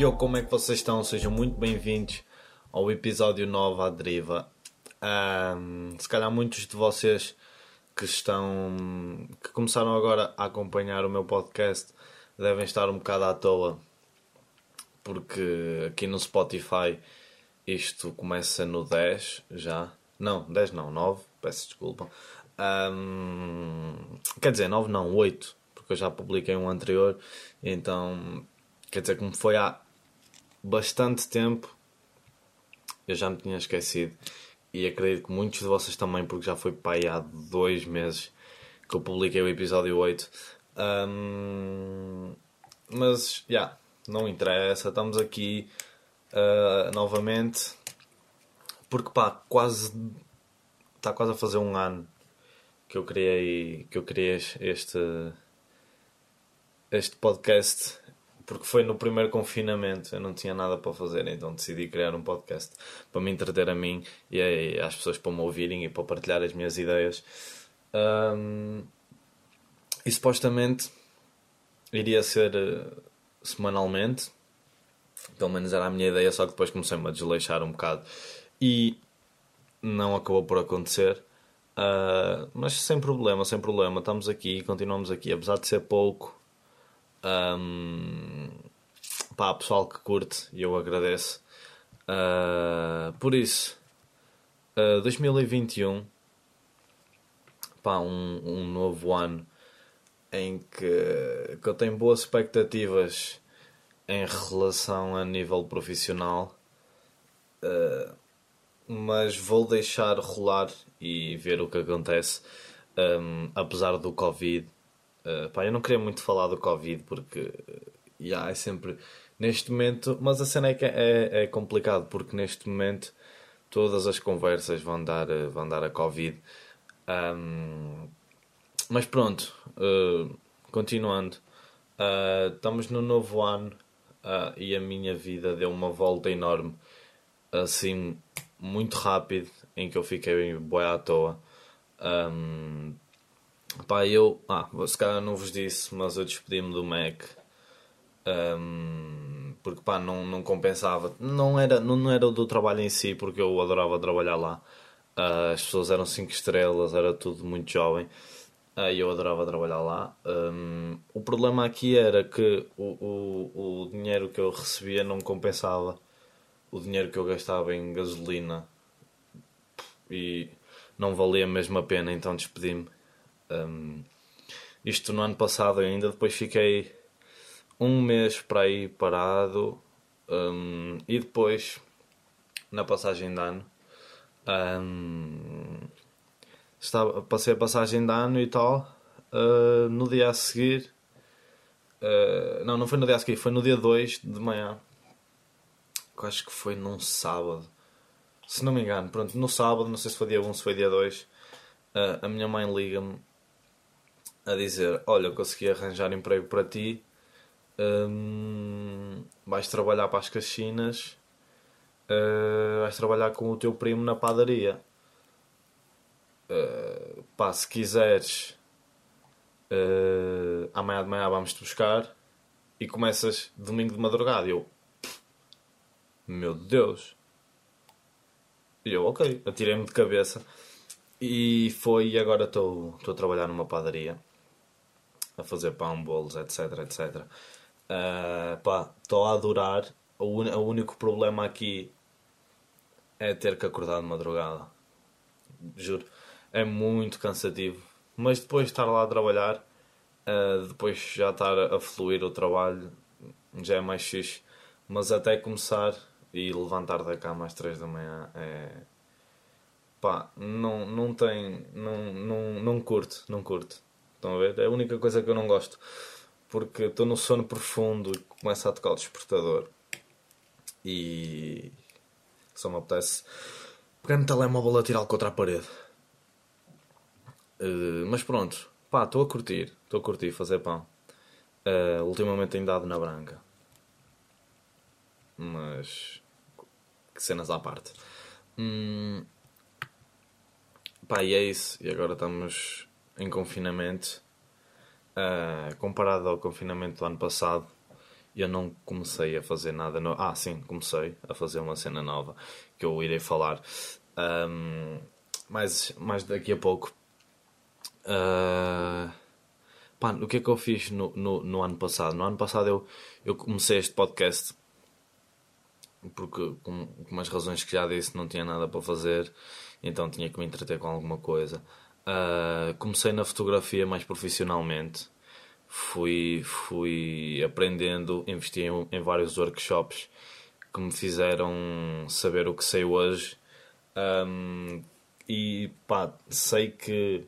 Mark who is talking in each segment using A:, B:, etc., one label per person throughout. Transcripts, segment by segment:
A: Yo, como é que vocês estão? Sejam muito bem-vindos ao episódio 9 à deriva. Um, se calhar muitos de vocês que estão que começaram agora a acompanhar o meu podcast devem estar um bocado à toa porque aqui no Spotify isto começa no 10 já. Não, 10 não, 9, peço desculpa. Um, quer dizer, 9 não, 8, porque eu já publiquei um anterior, então quer dizer, como foi há bastante tempo, eu já me tinha esquecido. E acredito que muitos de vocês também, porque já foi aí há dois meses que eu publiquei o episódio 8. Um, mas, já, yeah, não interessa, estamos aqui uh, novamente. Porque, pá, quase. Está quase a fazer um ano que eu criei, que eu criei este, este podcast porque foi no primeiro confinamento, eu não tinha nada para fazer, então decidi criar um podcast para me entreter a mim e às pessoas para me ouvirem e para partilhar as minhas ideias. Um, e supostamente iria ser uh, semanalmente, pelo menos era a minha ideia, só que depois comecei-me a desleixar um bocado e não acabou por acontecer. Uh, mas sem problema, sem problema, estamos aqui, continuamos aqui, apesar de ser pouco, um, pá, pessoal que curte e eu agradeço. Uh, por isso, uh, 2021, pá, um, um novo ano em que, que eu tenho boas expectativas em relação a nível profissional, uh, mas vou deixar rolar e ver o que acontece, um, apesar do Covid Uh, pá, eu não queria muito falar do Covid porque uh, yeah, é sempre neste momento, mas a cena é que é, é complicado porque neste momento todas as conversas vão dar, uh, vão dar a Covid. Um, mas pronto, uh, continuando, estamos no novo ano e a minha vida deu uma volta enorme, assim, muito rápido, em que eu fiquei bem à toa. Um, Pá, eu, ah, se calhar não vos disse, mas eu despedi-me do Mac um, porque pá, não, não compensava. Não era, não, não era do trabalho em si, porque eu adorava trabalhar lá. Uh, as pessoas eram 5 estrelas, era tudo muito jovem uh, eu adorava trabalhar lá. Um, o problema aqui era que o, o, o dinheiro que eu recebia não compensava o dinheiro que eu gastava em gasolina e não valia mesmo a pena, então despedi-me um, isto no ano passado ainda, depois fiquei um mês para aí parado um, e depois na passagem de ano um, estava, passei a passagem de ano e tal uh, no dia a seguir uh, não, não foi no dia a seguir, foi no dia 2 de manhã acho que foi num sábado se não me engano, pronto, no sábado, não sei se foi dia 1 se foi dia 2 uh, a minha mãe liga-me a dizer: Olha, consegui arranjar emprego para ti, hum, vais trabalhar para as Caxinas, uh, vais trabalhar com o teu primo na padaria. Uh, pá, se quiseres, uh, amanhã de manhã vamos-te buscar e começas domingo de madrugada. E eu, meu Deus! E eu, ok, atirei-me de cabeça. E foi, e agora estou a trabalhar numa padaria a fazer pão, bolos, etc, etc. Uh, pá, estou a adorar. O, o único problema aqui é ter que acordar de madrugada. Juro. É muito cansativo. Mas depois de estar lá a trabalhar, uh, depois já estar a fluir o trabalho, já é mais fixe. Mas até começar e levantar da cama às 3 da manhã é. pá, não, não tem. não, não, não curto, não curto. Estão a ver? É a única coisa que eu não gosto. Porque estou no sono profundo e começa a tocar o despertador. E. Só me apetece pegar no telemóvel a tirá-lo contra a parede. Uh, mas pronto, pá, estou a curtir. Estou a curtir fazer pão. Uh, ultimamente tenho dado na branca. Mas. Que cenas à parte. Hum, pá, e é isso. E agora estamos em confinamento, uh, comparado ao confinamento do ano passado, eu não comecei a fazer nada novo. Ah, sim, comecei a fazer uma cena nova que eu irei falar um, mais, mais daqui a pouco. Uh, pá, o que é que eu fiz no, no, no, ano passado? No ano passado eu, eu comecei este podcast porque, com, com umas razões que já disse, não tinha nada para fazer, então tinha que me entreter com alguma coisa. Uh, comecei na fotografia mais profissionalmente fui, fui aprendendo, investi em, em, vários workshops que me fizeram saber o que sei hoje. Um, e pá, sei que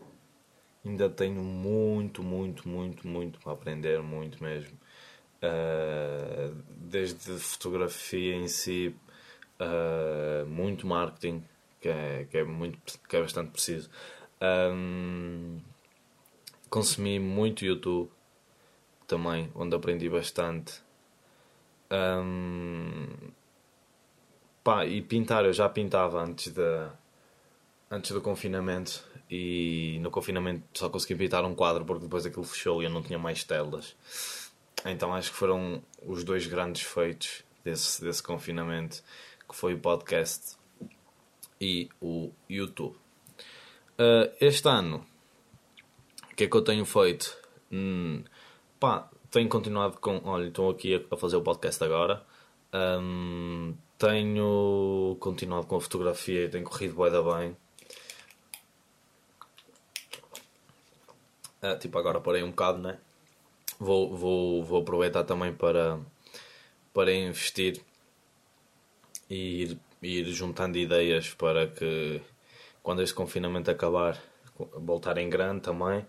A: ainda tenho muito, muito, muito, muito para aprender, muito mesmo. Uh, desde fotografia em si, uh, muito marketing, que é, que é, muito, que é bastante preciso. Um, consumi muito YouTube também, onde aprendi bastante. Um, pá, e pintar, eu já pintava antes, da, antes do confinamento e no confinamento só consegui pintar um quadro porque depois aquilo fechou e eu não tinha mais telas. Então acho que foram os dois grandes feitos desse, desse confinamento, que foi o podcast e o YouTube. Uh, este ano, o que é que eu tenho feito? Hum, pá, tenho continuado com. Olha, estou aqui a fazer o podcast agora. Um, tenho continuado com a fotografia e tenho corrido bem da bem. Uh, tipo, agora parei um bocado, né? Vou, vou, vou aproveitar também para, para investir e ir, ir juntando ideias para que quando este confinamento acabar, voltar em grande também.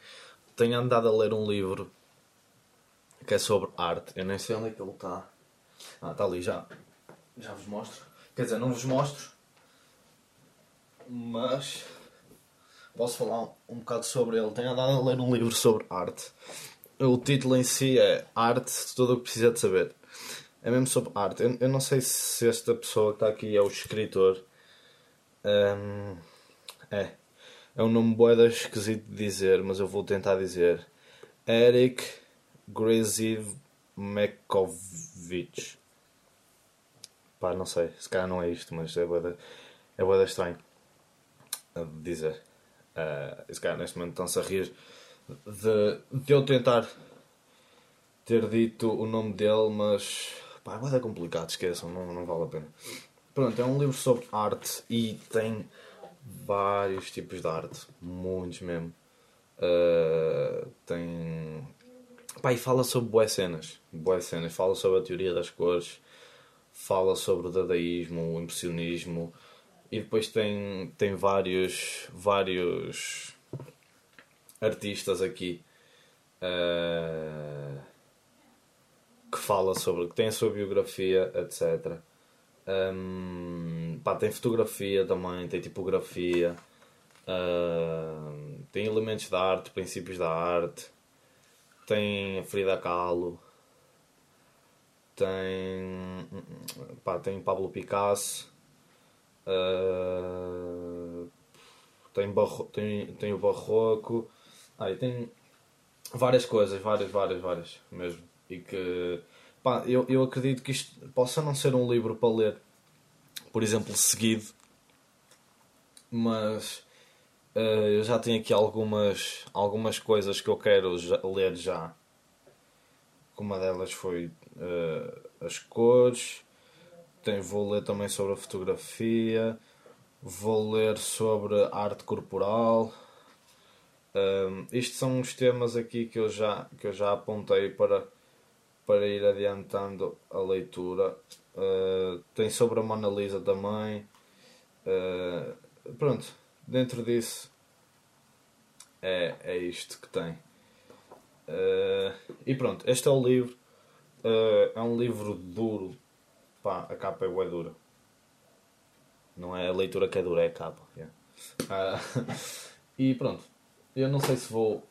A: Tenho andado a ler um livro que é sobre arte. Eu nem sei onde é que ele está. Ah, está ali já. Já vos mostro. Quer dizer, não vos mostro, mas posso falar um, bocado sobre ele. Tenho andado a ler um livro sobre arte. O título em si é Arte, tudo o que precisa de saber. É mesmo sobre arte. Eu, eu não sei se esta pessoa que está aqui é o escritor. Um, é. É um nome boeda esquisito de dizer, mas eu vou tentar dizer. Eric Grziv Mekovic. Pá, não sei, se calhar não é isto, mas é boa é boa estranho a dizer. Uh, esse cara neste momento estão-se a rir de, de eu tentar ter dito o nome dele, mas pá, é complicado, esqueçam, não, não vale a pena. Pronto, é um livro sobre arte e tem vários tipos de arte, muitos mesmo. Uh, tem Pá, e fala sobre boas cenas. Boas cenas. Fala sobre a teoria das cores. Fala sobre o dadaísmo, o impressionismo. E depois tem, tem vários, vários artistas aqui uh, que fala sobre, que tem a sua biografia, etc. Um, pá, tem fotografia também, tem tipografia, uh, tem elementos da arte, princípios da arte tem a Frida Kahlo, tem, pá, tem Pablo Picasso, uh, tem, barro, tem, tem o Barroco, ah, tem várias coisas, várias, várias, várias mesmo. E que pá, eu, eu acredito que isto possa não ser um livro para ler, por exemplo, seguido, mas Uh, eu já tenho aqui algumas, algumas coisas que eu quero já, ler já. Uma delas foi uh, as cores. Tem, vou ler também sobre a fotografia. Vou ler sobre arte corporal. Um, eh, isto são os temas aqui que eu já, que eu já apontei para, para ir adiantando a leitura. Uh, tem sobre a Mona Lisa também. Uh, pronto, dentro disso é, é isto que tem. Uh, e pronto, este é o livro. É um livro duro. Pá, a capa é dura. Não é a leitura que é dura, é a capa. Yeah. Uh, e pronto. Eu não sei se vou.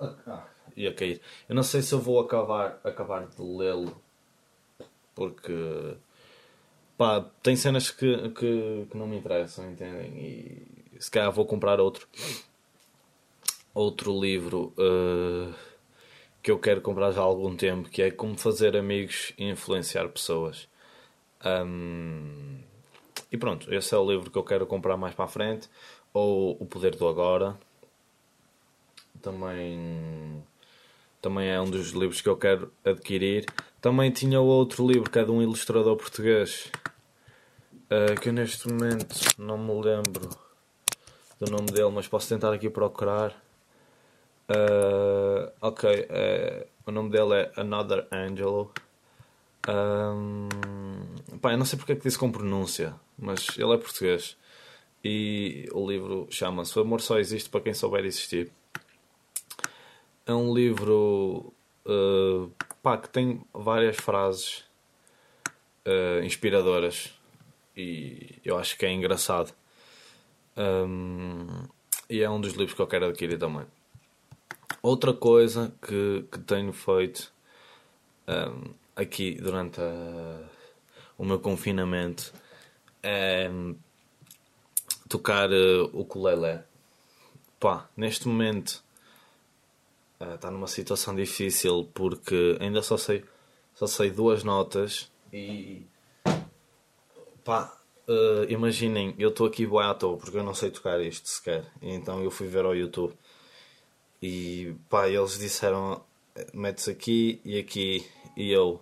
A: Ah, ia cair. Eu não sei se eu vou acabar, acabar de lê-lo. Porque. Pá, tem cenas que, que, que não me interessam, entendem? E se calhar vou comprar outro. Outro livro uh, que eu quero comprar já há algum tempo, que é Como Fazer Amigos e Influenciar Pessoas. Um, e pronto, esse é o livro que eu quero comprar mais para a frente. Ou O Poder do Agora. Também, também é um dos livros que eu quero adquirir. Também tinha outro livro que é de um ilustrador português. Uh, que eu neste momento não me lembro do nome dele, mas posso tentar aqui procurar. Uh, ok, uh, o nome dele é Another Angelo. Um, pá, eu não sei porque é que disse com pronúncia, mas ele é português. E o livro chama-se O Amor Só Existe para Quem Souber Existir. É um livro uh, pá, que tem várias frases uh, inspiradoras e eu acho que é engraçado. Um, e é um dos livros que eu quero adquirir também. Outra coisa que, que tenho feito um, aqui durante a, o meu confinamento é tocar uh, o ukulele. Pá, neste momento está uh, numa situação difícil porque ainda só sei, só sei duas notas e pá, Uh, imaginem, eu estou aqui boa à toa porque eu não sei tocar isto sequer. Então eu fui ver ao YouTube e pá, eles disseram metes aqui e aqui e eu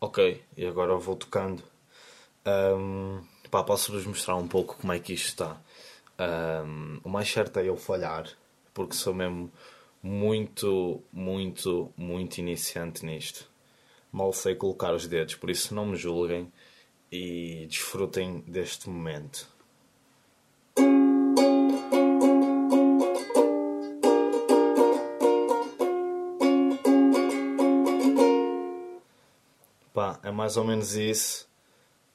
A: ok, e agora eu vou tocando. Um, pá, posso-vos mostrar um pouco como é que isto está. Um, o mais certo é eu falhar porque sou mesmo muito, muito, muito iniciante nisto. Mal sei colocar os dedos, por isso não me julguem e desfrutem deste momento. Pá, é mais ou menos isso.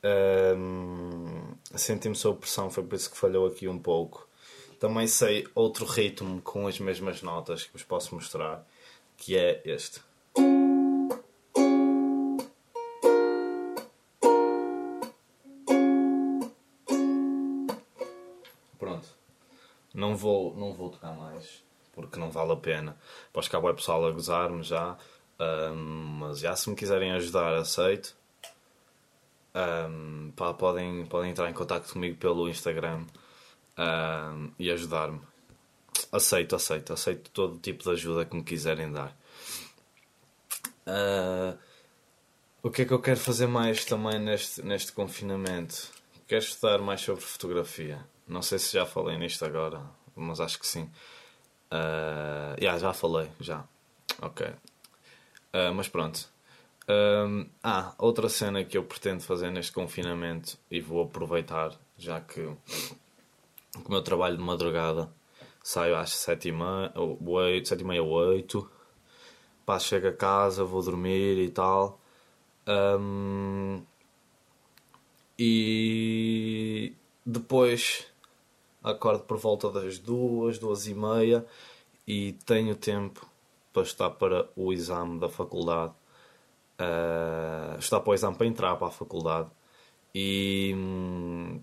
A: Um, Senti-me sob pressão, foi por isso que falhou aqui um pouco. Também sei outro ritmo com as mesmas notas que vos posso mostrar, que é este. Não vou, não vou tocar mais, porque não vale a pena. Pois cá vai pessoal a gozar-me já. Um, mas já se me quiserem ajudar, aceito. Um, pá, podem, podem entrar em contato comigo pelo Instagram um, e ajudar-me. Aceito, aceito, aceito todo tipo de ajuda que me quiserem dar. Uh, o que é que eu quero fazer mais também neste, neste confinamento? Quero estudar mais sobre fotografia. Não sei se já falei nisto agora, mas acho que sim. Uh, yeah, já falei, já. Ok. Uh, mas pronto. Um, ah, outra cena que eu pretendo fazer neste confinamento e vou aproveitar, já que o meu trabalho de madrugada saio às sete e meia, oito, sete e meia, oito. Pá, chego a casa, vou dormir e tal. Um, e depois acordo por volta das duas, duas e meia e tenho tempo para estar para o exame da faculdade. Uh, estar para o exame para entrar para a faculdade. E. Hum,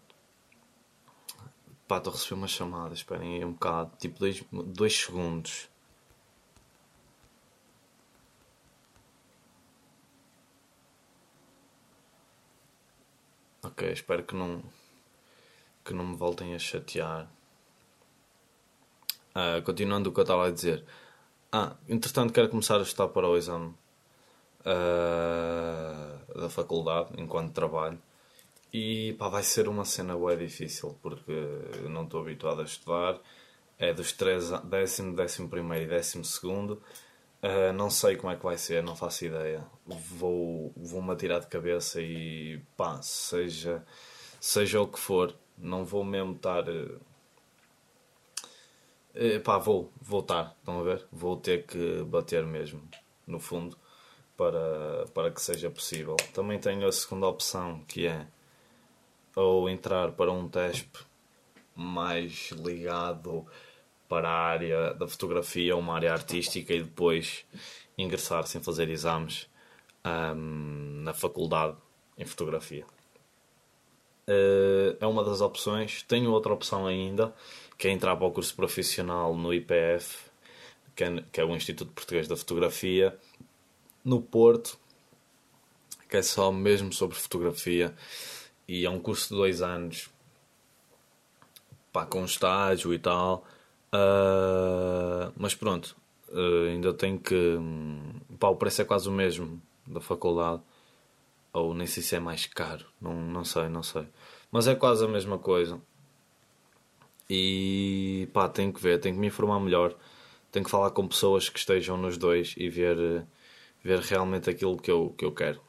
A: pá, estou a receber uma chamada, esperem aí um bocado, tipo dois, dois segundos. Ok, espero que não que não me voltem a chatear. Uh, continuando o que eu estava a dizer. Ah, entretanto quero começar a estudar para o exame uh, da faculdade enquanto trabalho. E pá, vai ser uma cena bem difícil porque não estou habituado a estudar. É dos 3, décimo, décimo primeiro e décimo segundo. Uh, não sei como é que vai ser, não faço ideia. Vou, vou-me atirar de cabeça e pá, seja, seja o que for, não vou mesmo estar. Uh, pá, vou, vou estar, estão a ver? Vou ter que bater mesmo, no fundo, para, para que seja possível. Também tenho a segunda opção, que é ou entrar para um teste mais ligado para a área da fotografia, uma área artística, e depois ingressar sem fazer exames um, na faculdade em fotografia. Uh, é uma das opções. Tenho outra opção ainda, que é entrar para o curso profissional no IPF, que é, que é o Instituto Português da Fotografia, no Porto, que é só mesmo sobre fotografia, e é um curso de dois anos, pá, com estágio e tal. Uh, mas pronto, uh, ainda tenho que. Pá, o preço é quase o mesmo da faculdade. Ou nem sei se é mais caro, não, não sei, não sei. Mas é quase a mesma coisa. E pá, tenho que ver, tenho que me informar melhor. Tenho que falar com pessoas que estejam nos dois e ver, ver realmente aquilo que eu, que eu quero.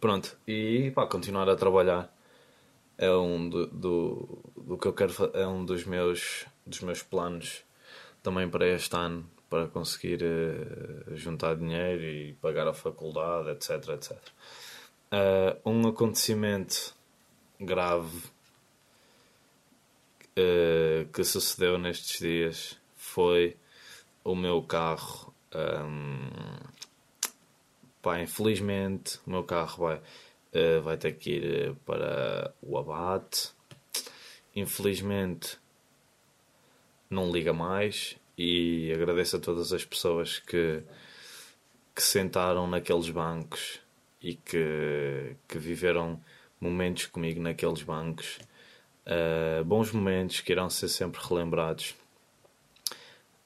A: Pronto, e pá, continuar a trabalhar é um do, do, do que eu quero é um dos meus dos meus planos também para este ano para conseguir uh, juntar dinheiro e pagar a faculdade etc etc uh, um acontecimento grave uh, que sucedeu nestes dias foi o meu carro um, pá, infelizmente o meu carro vai uh, vai ter que ir para o abate infelizmente não liga mais e agradeço a todas as pessoas que, que sentaram naqueles bancos e que, que viveram momentos comigo naqueles bancos. Uh, bons momentos que irão ser sempre relembrados.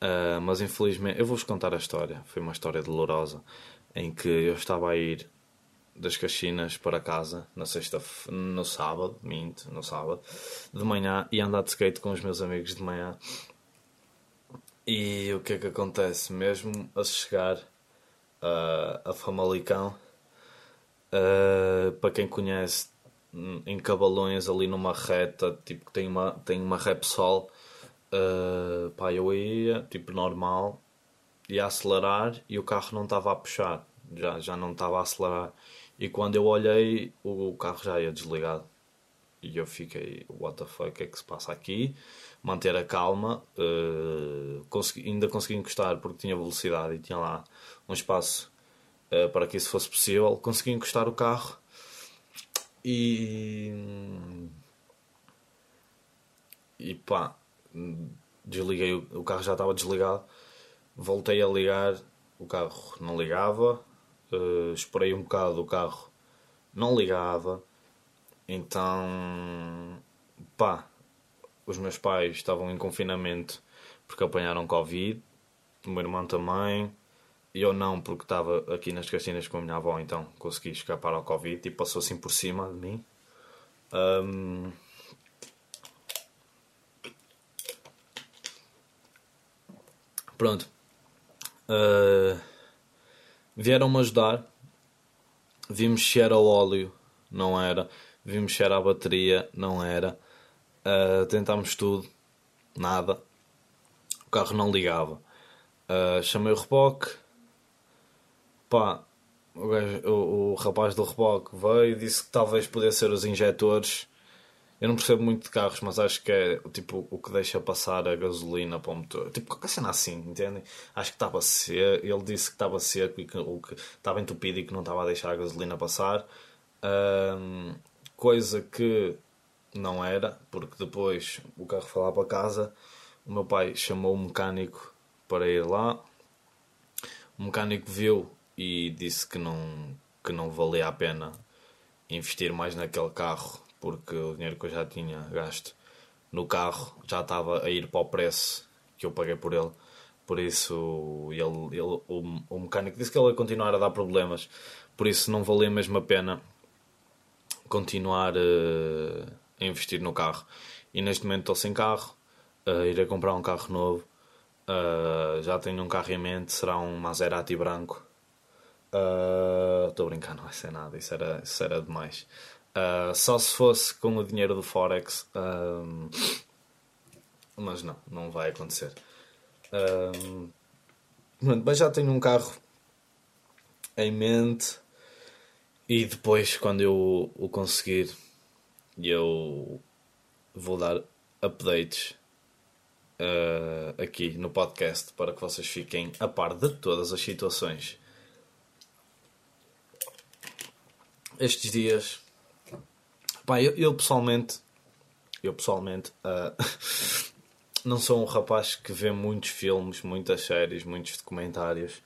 A: Uh, mas infelizmente, eu vou-vos contar a história. Foi uma história dolorosa em que eu estava a ir das Caxinas para casa na sexta no sábado, minto, no sábado, de manhã e andar de skate com os meus amigos de manhã. E o que é que acontece? Mesmo a chegar uh, a Famalicão, uh, para quem conhece, em Cabalões, ali numa reta, tipo que tem uma, tem uma Repsol, uh, pá, eu ia, tipo normal, ia acelerar e o carro não estava a puxar, já, já não estava a acelerar. E quando eu olhei, o carro já ia desligado. E eu fiquei, what the fuck, o que é que se passa aqui? Manter a calma, uh, consegui, ainda consegui encostar porque tinha velocidade e tinha lá um espaço uh, para que isso fosse possível. Consegui encostar o carro e. E pá, desliguei, o carro já estava desligado. Voltei a ligar, o carro não ligava, uh, esperei um bocado, o carro não ligava. Então, pá, os meus pais estavam em confinamento porque apanharam Covid, o meu irmão também, eu não, porque estava aqui nas Castinas com a minha avó, então consegui escapar ao Covid e passou assim por cima de mim. Um... Pronto. Uh... Vieram-me ajudar. Vimos se era o óleo, não era. Vimos se era a bateria, não era. Uh, tentámos tudo, nada. O carro não ligava. Uh, chamei o reboque. Pá, o, o, o, rapaz do reboque veio e disse que talvez pudesse ser os injetores eu não percebo muito de carros, mas acho que é tipo o que deixa passar a gasolina para o motor. Tipo, qualquer cena assim, entendem? Acho que estava seco. Ele disse que estava seco e que, o que estava entupido e que não estava a deixar a gasolina passar. Um, coisa que não era, porque depois o carro foi lá para casa. O meu pai chamou o mecânico para ir lá. O mecânico viu e disse que não, que não valia a pena investir mais naquele carro porque o dinheiro que eu já tinha gasto no carro já estava a ir para o preço que eu paguei por ele. Por isso, ele, ele, o, o mecânico disse que ele ia continuar a dar problemas. Por isso, não valia mesmo a pena continuar uh, a investir no carro. E neste momento estou sem carro, uh, irei comprar um carro novo. Uh, já tenho um carro em mente, será um Maserati branco. Estou uh, a brincar, não vai ser nada, isso era, isso era demais. Uh, só se fosse com o dinheiro do Forex. Um, mas não, não vai acontecer. Um, mas já tenho um carro em mente. E depois, quando eu o conseguir, eu vou dar updates uh, aqui no podcast para que vocês fiquem a par de todas as situações. Estes dias Pá, eu, eu, pessoalmente, eu pessoalmente uh, não sou um rapaz que vê muitos filmes, muitas séries, muitos documentários.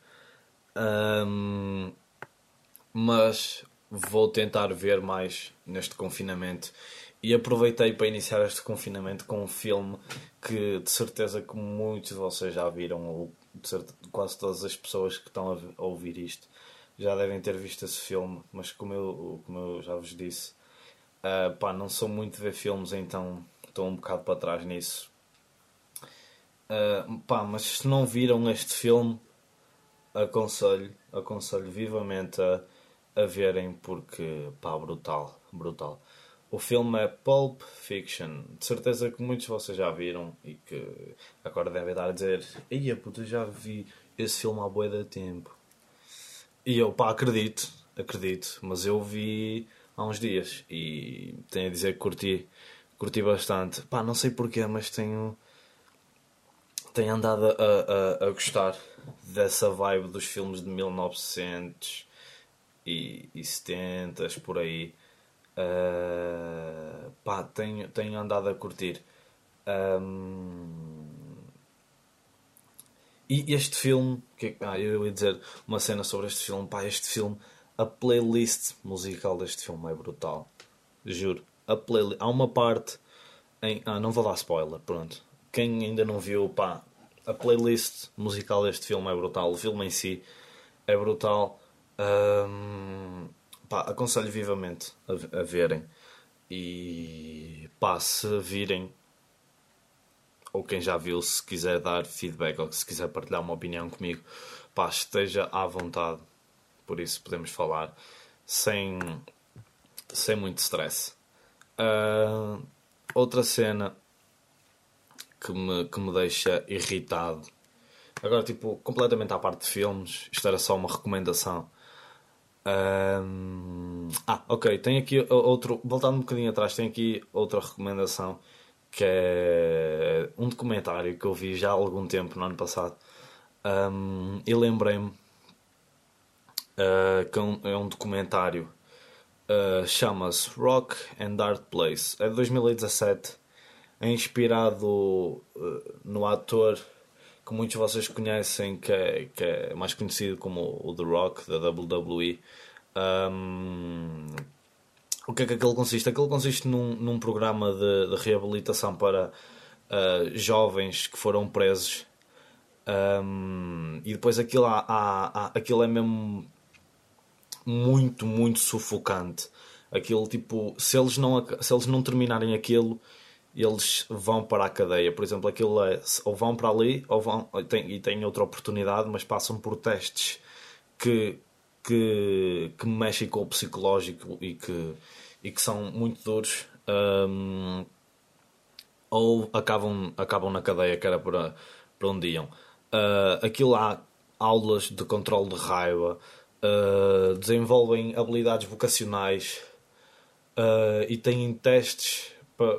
A: Um, mas vou tentar ver mais neste confinamento. E aproveitei para iniciar este confinamento com um filme que de certeza que muitos de vocês já viram, ou certeza, quase todas as pessoas que estão a ouvir isto já devem ter visto esse filme, mas como eu, como eu já vos disse, uh, pá, não sou muito de ver filmes, então estou um bocado para trás nisso. Uh, pá, mas se não viram este filme, aconselho, aconselho vivamente a, a verem porque, pá, brutal, brutal. O filme é Pulp Fiction. De certeza que muitos de vocês já viram e que agora devem dar a dizer: Ia puta, já vi esse filme há boa de tempo. E eu, pá, acredito, acredito, mas eu vi há uns dias e tenho a dizer que curti, curti bastante. Pá, não sei porquê, mas tenho, tenho andado a, a, a gostar dessa vibe dos filmes de 1900 e, e 70 por aí. Uh, pá, tenho, tenho andado a curtir. Um, e este filme, que, ah, eu ia dizer uma cena sobre este filme, pá, este filme, a playlist musical deste filme é brutal. Juro. A playlist, há uma parte em. Ah, não vou dar spoiler, pronto. Quem ainda não viu, pá, a playlist musical deste filme é brutal. O filme em si é brutal. Um, pá, aconselho vivamente a, a verem. E pá, se virem ou quem já viu, se quiser dar feedback ou se quiser partilhar uma opinião comigo, pá, esteja à vontade. Por isso podemos falar sem, sem muito stress. Uh, outra cena que me, que me deixa irritado. Agora, tipo, completamente à parte de filmes, isto era só uma recomendação. Um, ah, ok, tem aqui outro. Voltando um bocadinho atrás, tem aqui outra recomendação que é um documentário que eu vi já há algum tempo, no ano passado. Um, e lembrei-me uh, que é um, é um documentário, uh, chama-se Rock and Art Place, é de 2017, é inspirado uh, no ator que muitos de vocês conhecem, que é, que é mais conhecido como o The Rock, da WWE. Um, o que é que aquilo consiste? Aquilo consiste num, num programa de, de reabilitação para uh, jovens que foram presos. Um, e depois aquilo, há, há, há, aquilo é mesmo muito, muito sufocante. Aquilo tipo, se eles não, se eles não terminarem aquilo, eles vão para a cadeia. Por exemplo, aquilo é ou vão para ali ou vão tem, e têm outra oportunidade, mas passam por testes que que, que mexem com o psicológico e que, e que são muito duros, um, ou acabam, acabam na cadeia, que era para, para onde iam. Uh, aquilo há aulas de controle de raiva, uh, desenvolvem habilidades vocacionais uh, e têm testes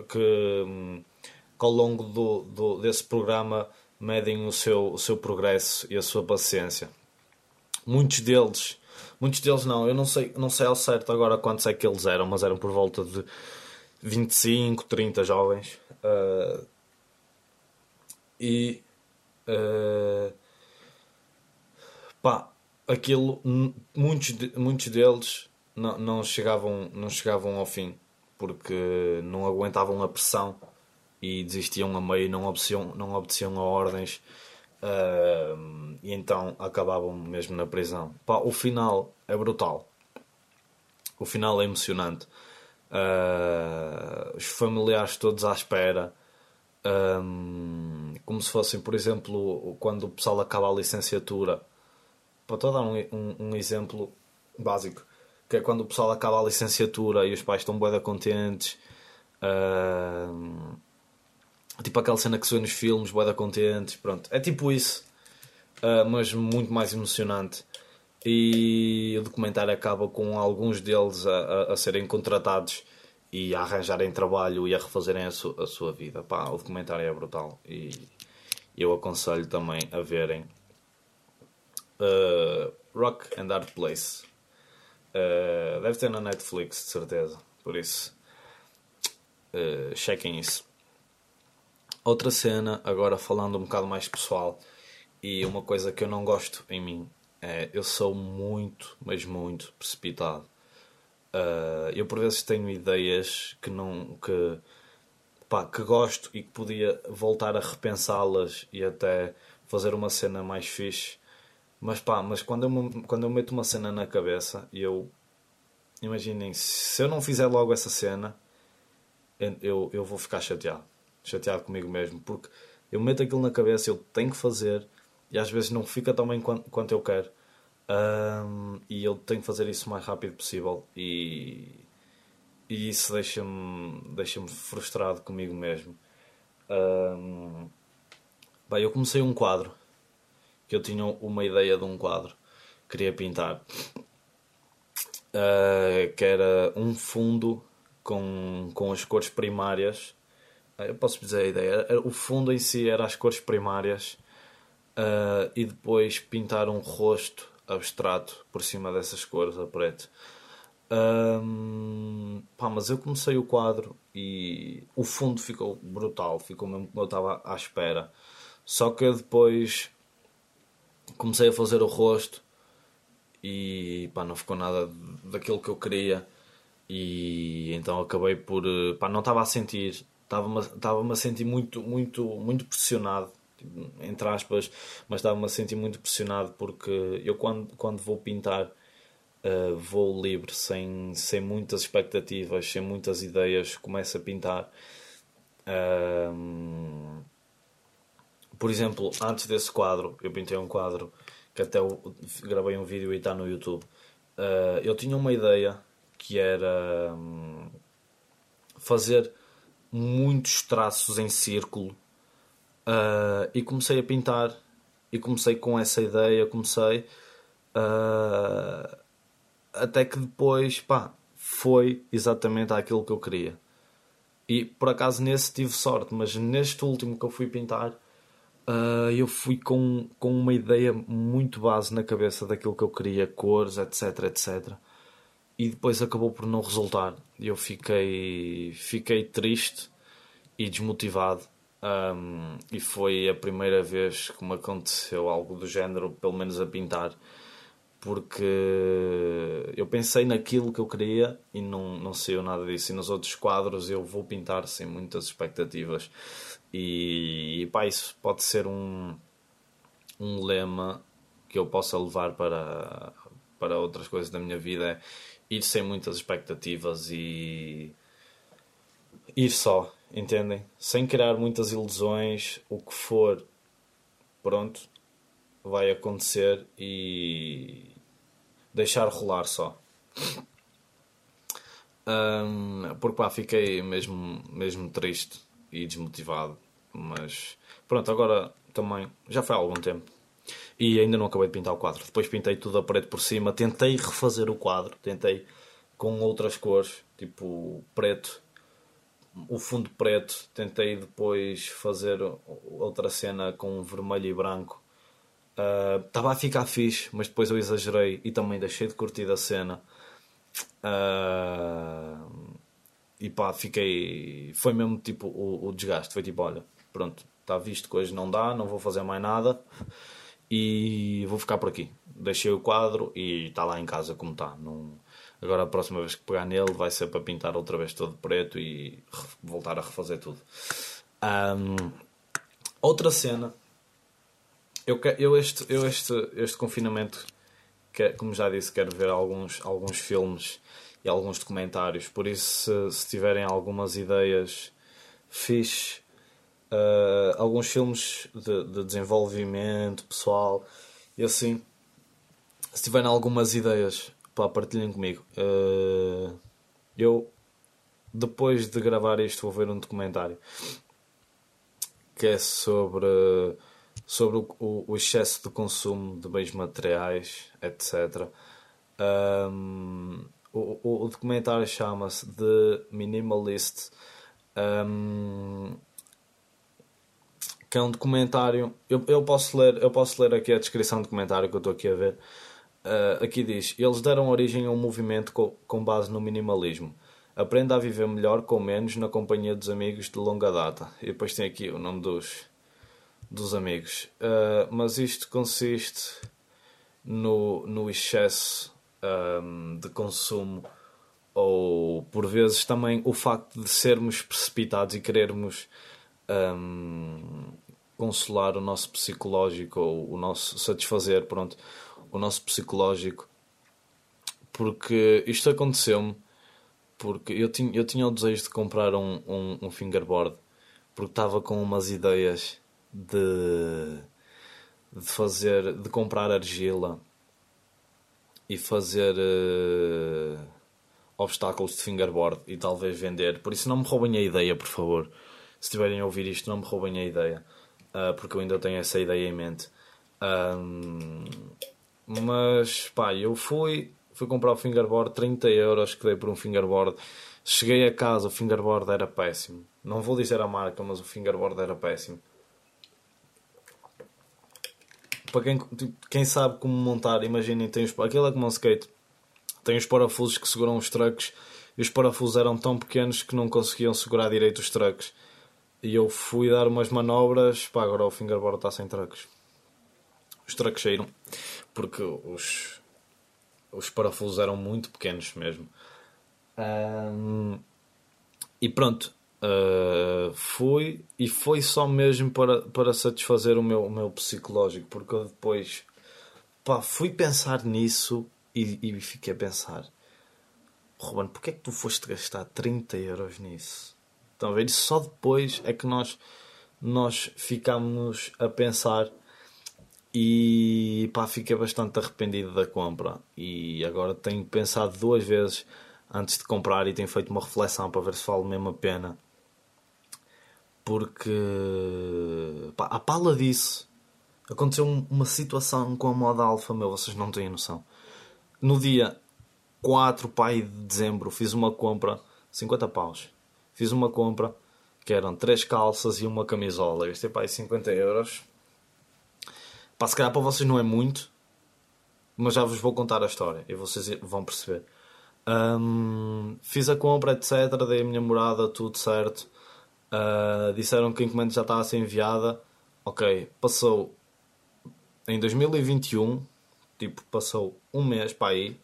A: que, que ao longo do, do, desse programa medem o seu, o seu progresso e a sua paciência. Muitos deles Muitos deles não, eu não sei, não sei ao certo agora quantos é que eles eram, mas eram por volta de 25, 30 jovens. Uh, e uh, pá, aquilo, muitos, muitos deles não, não, chegavam, não chegavam ao fim porque não aguentavam a pressão e desistiam a meio, não obedeciam, não obedeciam a ordens Uh, e então acabavam mesmo na prisão. Pá, o final é brutal. O final é emocionante. Uh, os familiares todos à espera. Um, como se fossem, por exemplo, quando o pessoal acaba a licenciatura. Para dar um, um, um, exemplo básico, que é quando o pessoal acaba a licenciatura e os pais estão bem contentes. Uh, Tipo aquela cena que se vê nos filmes, boeda contentes, pronto. É tipo isso, uh, mas muito mais emocionante. E o documentário acaba com alguns deles a, a, a serem contratados e a arranjarem trabalho e a refazerem a, su, a sua vida. Pá, o documentário é brutal e eu aconselho também a verem uh, Rock and Art Place. Uh, deve ter na Netflix, de certeza. Por isso, uh, chequem isso. Outra cena, agora falando um bocado mais pessoal, e uma coisa que eu não gosto em mim é eu sou muito, mas muito precipitado. Uh, eu por vezes tenho ideias que não que, pá, que gosto e que podia voltar a repensá-las e até fazer uma cena mais fixe. Mas pá, mas quando eu, quando eu meto uma cena na cabeça, eu imaginem, se eu não fizer logo essa cena, eu, eu vou ficar chateado. Chateado comigo mesmo, porque eu meto aquilo na cabeça, eu tenho que fazer, e às vezes não fica tão bem quanto, quanto eu quero. Um, e eu tenho que fazer isso o mais rápido possível. E, e isso deixa-me deixa frustrado comigo mesmo. Um, bem, eu comecei um quadro que eu tinha uma ideia de um quadro queria pintar uh, que era um fundo com, com as cores primárias. Uh, eu posso dizer a ideia. O fundo em si era as cores primárias uh, e depois pintar um rosto abstrato por cima dessas cores a preto. Um, pá, mas eu comecei o quadro e o fundo ficou brutal, ficou mesmo como eu estava à espera. Só que depois comecei a fazer o rosto e pá, não ficou nada daquilo que eu queria. E então acabei por pá, não estava a sentir estava-me estava a sentir muito muito muito pressionado entre aspas mas estava-me a sentir muito pressionado porque eu quando, quando vou pintar uh, vou livre sem, sem muitas expectativas sem muitas ideias começo a pintar uh, por exemplo antes desse quadro eu pintei um quadro que até gravei um vídeo e está no YouTube. Uh, eu tinha uma ideia que era um, fazer muitos traços em círculo uh, e comecei a pintar e comecei com essa ideia, comecei uh, até que depois pá, foi exatamente aquilo que eu queria. E por acaso nesse tive sorte, mas neste último que eu fui pintar uh, eu fui com, com uma ideia muito base na cabeça daquilo que eu queria, cores, etc, etc. E depois acabou por não resultar. Eu fiquei, fiquei triste e desmotivado. Um, e foi a primeira vez que me aconteceu algo do género, pelo menos a pintar, porque eu pensei naquilo que eu queria e não, não saiu nada disso. E nos outros quadros eu vou pintar sem muitas expectativas. E, e pá, isso pode ser um, um lema que eu possa levar para, para outras coisas da minha vida. É ir sem muitas expectativas e ir só, entendem? Sem criar muitas ilusões, o que for, pronto, vai acontecer e deixar rolar só. Um, porque pá, fiquei mesmo, mesmo triste e desmotivado mas pronto, agora também já foi há algum tempo. E ainda não acabei de pintar o quadro. Depois pintei tudo a preto por cima. Tentei refazer o quadro. Tentei com outras cores, tipo preto, o fundo preto. Tentei depois fazer outra cena com vermelho e branco. Estava uh, a ficar fixe, mas depois eu exagerei e também deixei de curtir a cena. Uh, e pá, fiquei. Foi mesmo tipo o, o desgaste. Foi tipo: olha, pronto, está visto que hoje não dá, não vou fazer mais nada e vou ficar por aqui. Deixei o quadro e está lá em casa como está. Não... Agora a próxima vez que pegar nele vai ser para pintar outra vez todo preto e voltar a refazer tudo. Um, outra cena. Eu, eu, este, eu este, este confinamento, como já disse, quero ver alguns, alguns filmes e alguns documentários. Por isso, se, se tiverem algumas ideias fixe uh, alguns filmes de, de, desenvolvimento pessoal e assim. Se tiverem algumas ideias, pá, partilhem comigo. Uh, eu, depois de gravar isto, vou ver um documentário que é sobre, sobre o, o excesso de consumo de bens materiais, etc. Um, o, o, documentário chama-se The Minimalist. Um, que é um documentário. Eu, eu, posso ler, eu posso ler aqui a descrição do documentário que eu estou aqui a ver. Uh, aqui diz: Eles deram origem a um movimento com, com base no minimalismo. Aprenda a viver melhor com menos na companhia dos amigos de longa data. E depois tem aqui o nome dos, dos amigos. Uh, mas isto consiste no, no excesso um, de consumo ou por vezes também o facto de sermos precipitados e querermos um, consolar o nosso psicológico ou o nosso satisfazer pronto o nosso psicológico porque isto aconteceu-me porque eu tinha, eu tinha o desejo de comprar um, um, um fingerboard porque estava com umas ideias de, de fazer de comprar argila e fazer uh, obstáculos de fingerboard e talvez vender. Por isso não me roubem a ideia, por favor. Se estiverem a ouvir isto, não me roubem a ideia. Uh, porque eu ainda tenho essa ideia em mente. Um, mas pá, eu fui, fui comprar o fingerboard, 30 euros que dei por um fingerboard. Cheguei a casa, o fingerboard era péssimo. Não vou dizer a marca, mas o fingerboard era péssimo para quem, tipo, quem sabe como montar, imaginem, tem os, aquilo é como um skate, tem os parafusos que seguram os trucks e os parafusos eram tão pequenos que não conseguiam segurar direito os trucks. E eu fui dar umas manobras, pá, agora o fingerboard está sem trucks. Os trucks saíram porque os, os parafusos eram muito pequenos mesmo. Um, e pronto, Uh, fui e foi só mesmo para, para satisfazer o meu, o meu psicológico, porque eu depois pá, fui pensar nisso e, e fiquei a pensar: Ruben, porquê é que tu foste gastar 30 euros nisso? Estão a ver? Só depois é que nós, nós ficámos a pensar e pá, fiquei bastante arrependido da compra. E agora tenho pensado duas vezes antes de comprar e tenho feito uma reflexão para ver se vale mesmo a pena porque pá, a pala disso aconteceu uma situação com a moda alfa, meu, vocês não têm noção. No dia 4 pai, de dezembro fiz uma compra, 50 paus. Fiz uma compra que eram três calças e uma camisola. Gastei pai 50 euros. Pá, se calhar para vocês não é muito, mas já vos vou contar a história e vocês vão perceber. Um, fiz a compra, etc. Dei a minha morada, tudo certo. Uh, disseram que a encomenda já estava a ser enviada. Ok, passou em 2021, tipo, passou um mês para aí,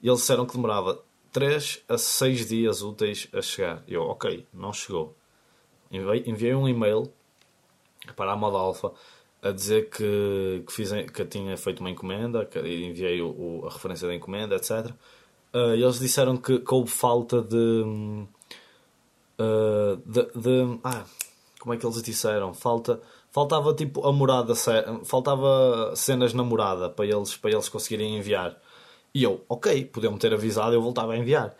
A: e eles disseram que demorava 3 a 6 dias úteis a chegar. Eu, ok, não chegou. Enviei um e-mail para a Moda Alpha a dizer que, que, fiz, que tinha feito uma encomenda, que enviei o, a referência da encomenda, etc. Uh, e eles disseram que, que houve falta de uh, de, de, ah, como é que eles disseram? Falta, faltava tipo a morada, faltava cenas na morada para eles, para eles conseguirem enviar. E eu, ok, podiam ter avisado, eu voltava a enviar.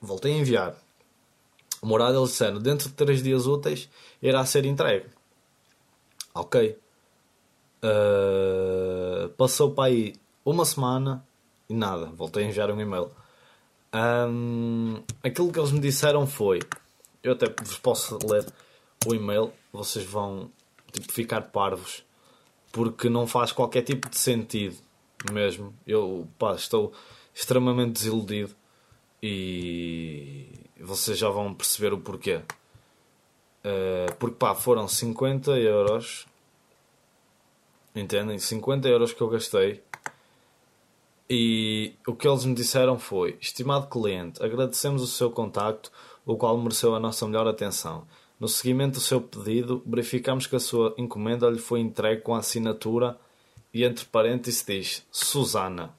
A: Voltei a enviar. A morada eles disseram, dentro de 3 dias úteis irá ser entregue. Ok. Uh, passou para aí uma semana e nada, voltei a enviar um e-mail. Um, aquilo que eles me disseram foi: eu até vos posso ler o e-mail, vocês vão tipo, ficar parvos, porque não faz qualquer tipo de sentido mesmo. Eu pá, estou extremamente desiludido e vocês já vão perceber o porquê. Uh, porque pá, foram 50 euros, entendem? 50 euros que eu gastei e o que eles me disseram foi: Estimado cliente, agradecemos o seu contacto, o qual mereceu a nossa melhor atenção. No seguimento do seu pedido, verificamos que a sua encomenda lhe foi entregue com a assinatura e entre parênteses diz Susana.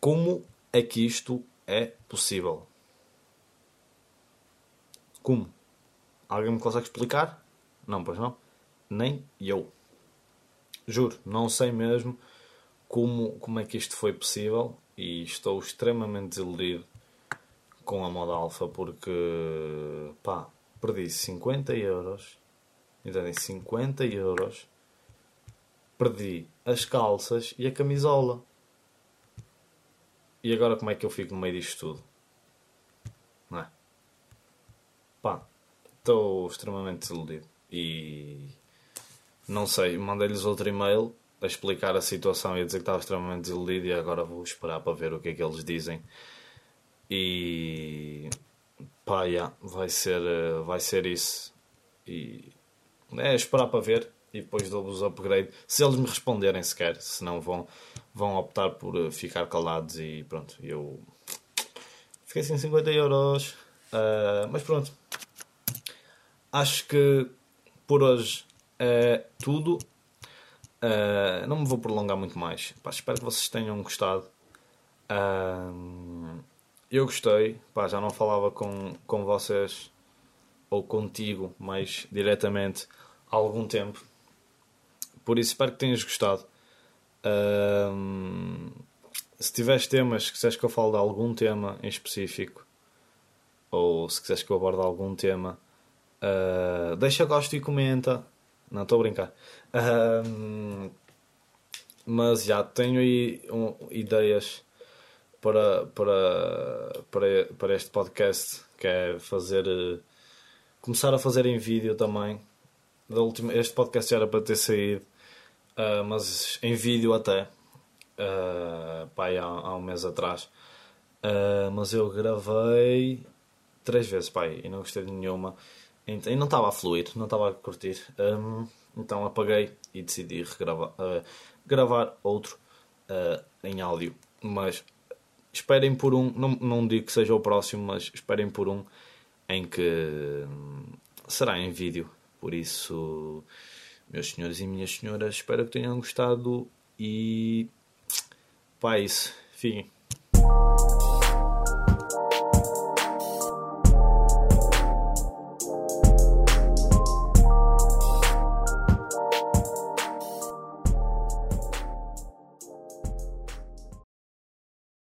A: Como é que isto é possível? Como? Alguém me consegue explicar? Não, pois não. Nem eu. Juro, não sei mesmo como, como é que isto foi possível e estou extremamente desiludido com a moda alfa porque pá, perdi 50 euros, entendem? 50 euros, perdi as calças e a camisola. E agora como é que eu fico no meio disto tudo? Não é? Pá, estou extremamente desiludido e não sei, mandei-lhes outro e-mail a explicar a situação e a dizer que estava extremamente desiludido e agora vou esperar para ver o que é que eles dizem. E pá, yeah, vai, ser, eh, vai ser isso. E é esperar para ver e depois dou-vos upgrade. Se eles me responderem sequer, se não vão, vão optar por eh, ficar calados e pronto, eu fiquei sem 50 euros. Uh, mas pronto, acho que por hoje é tudo. Uh, não me vou prolongar muito mais. Pá, espero que vocês tenham gostado. Uh, eu gostei. Pá, já não falava com, com vocês ou contigo mais diretamente há algum tempo. Por isso espero que tenhas gostado. Uh, se tiveres temas, se quiseres que eu fale de algum tema em específico, ou se quiseres que eu aborde algum tema, uh, deixa gosto e comenta. Não, estou a brincar. Uh, mas já tenho aí um, ideias para, para, para, para este podcast, que é fazer. Uh, começar a fazer em vídeo também. Da última, este podcast já era para ter saído, uh, mas em vídeo até. Uh, pá, há, há um mês atrás. Uh, mas eu gravei três vezes, pai, e não gostei de nenhuma. E não estava a fluir, não estava a curtir. Um, então apaguei e decidi regravar, uh, gravar outro uh, em áudio. Mas esperem por um, não, não digo que seja o próximo, mas esperem por um em que um, será em vídeo. Por isso, meus senhores e minhas senhoras, espero que tenham gostado e pá, é isso. Fiquem.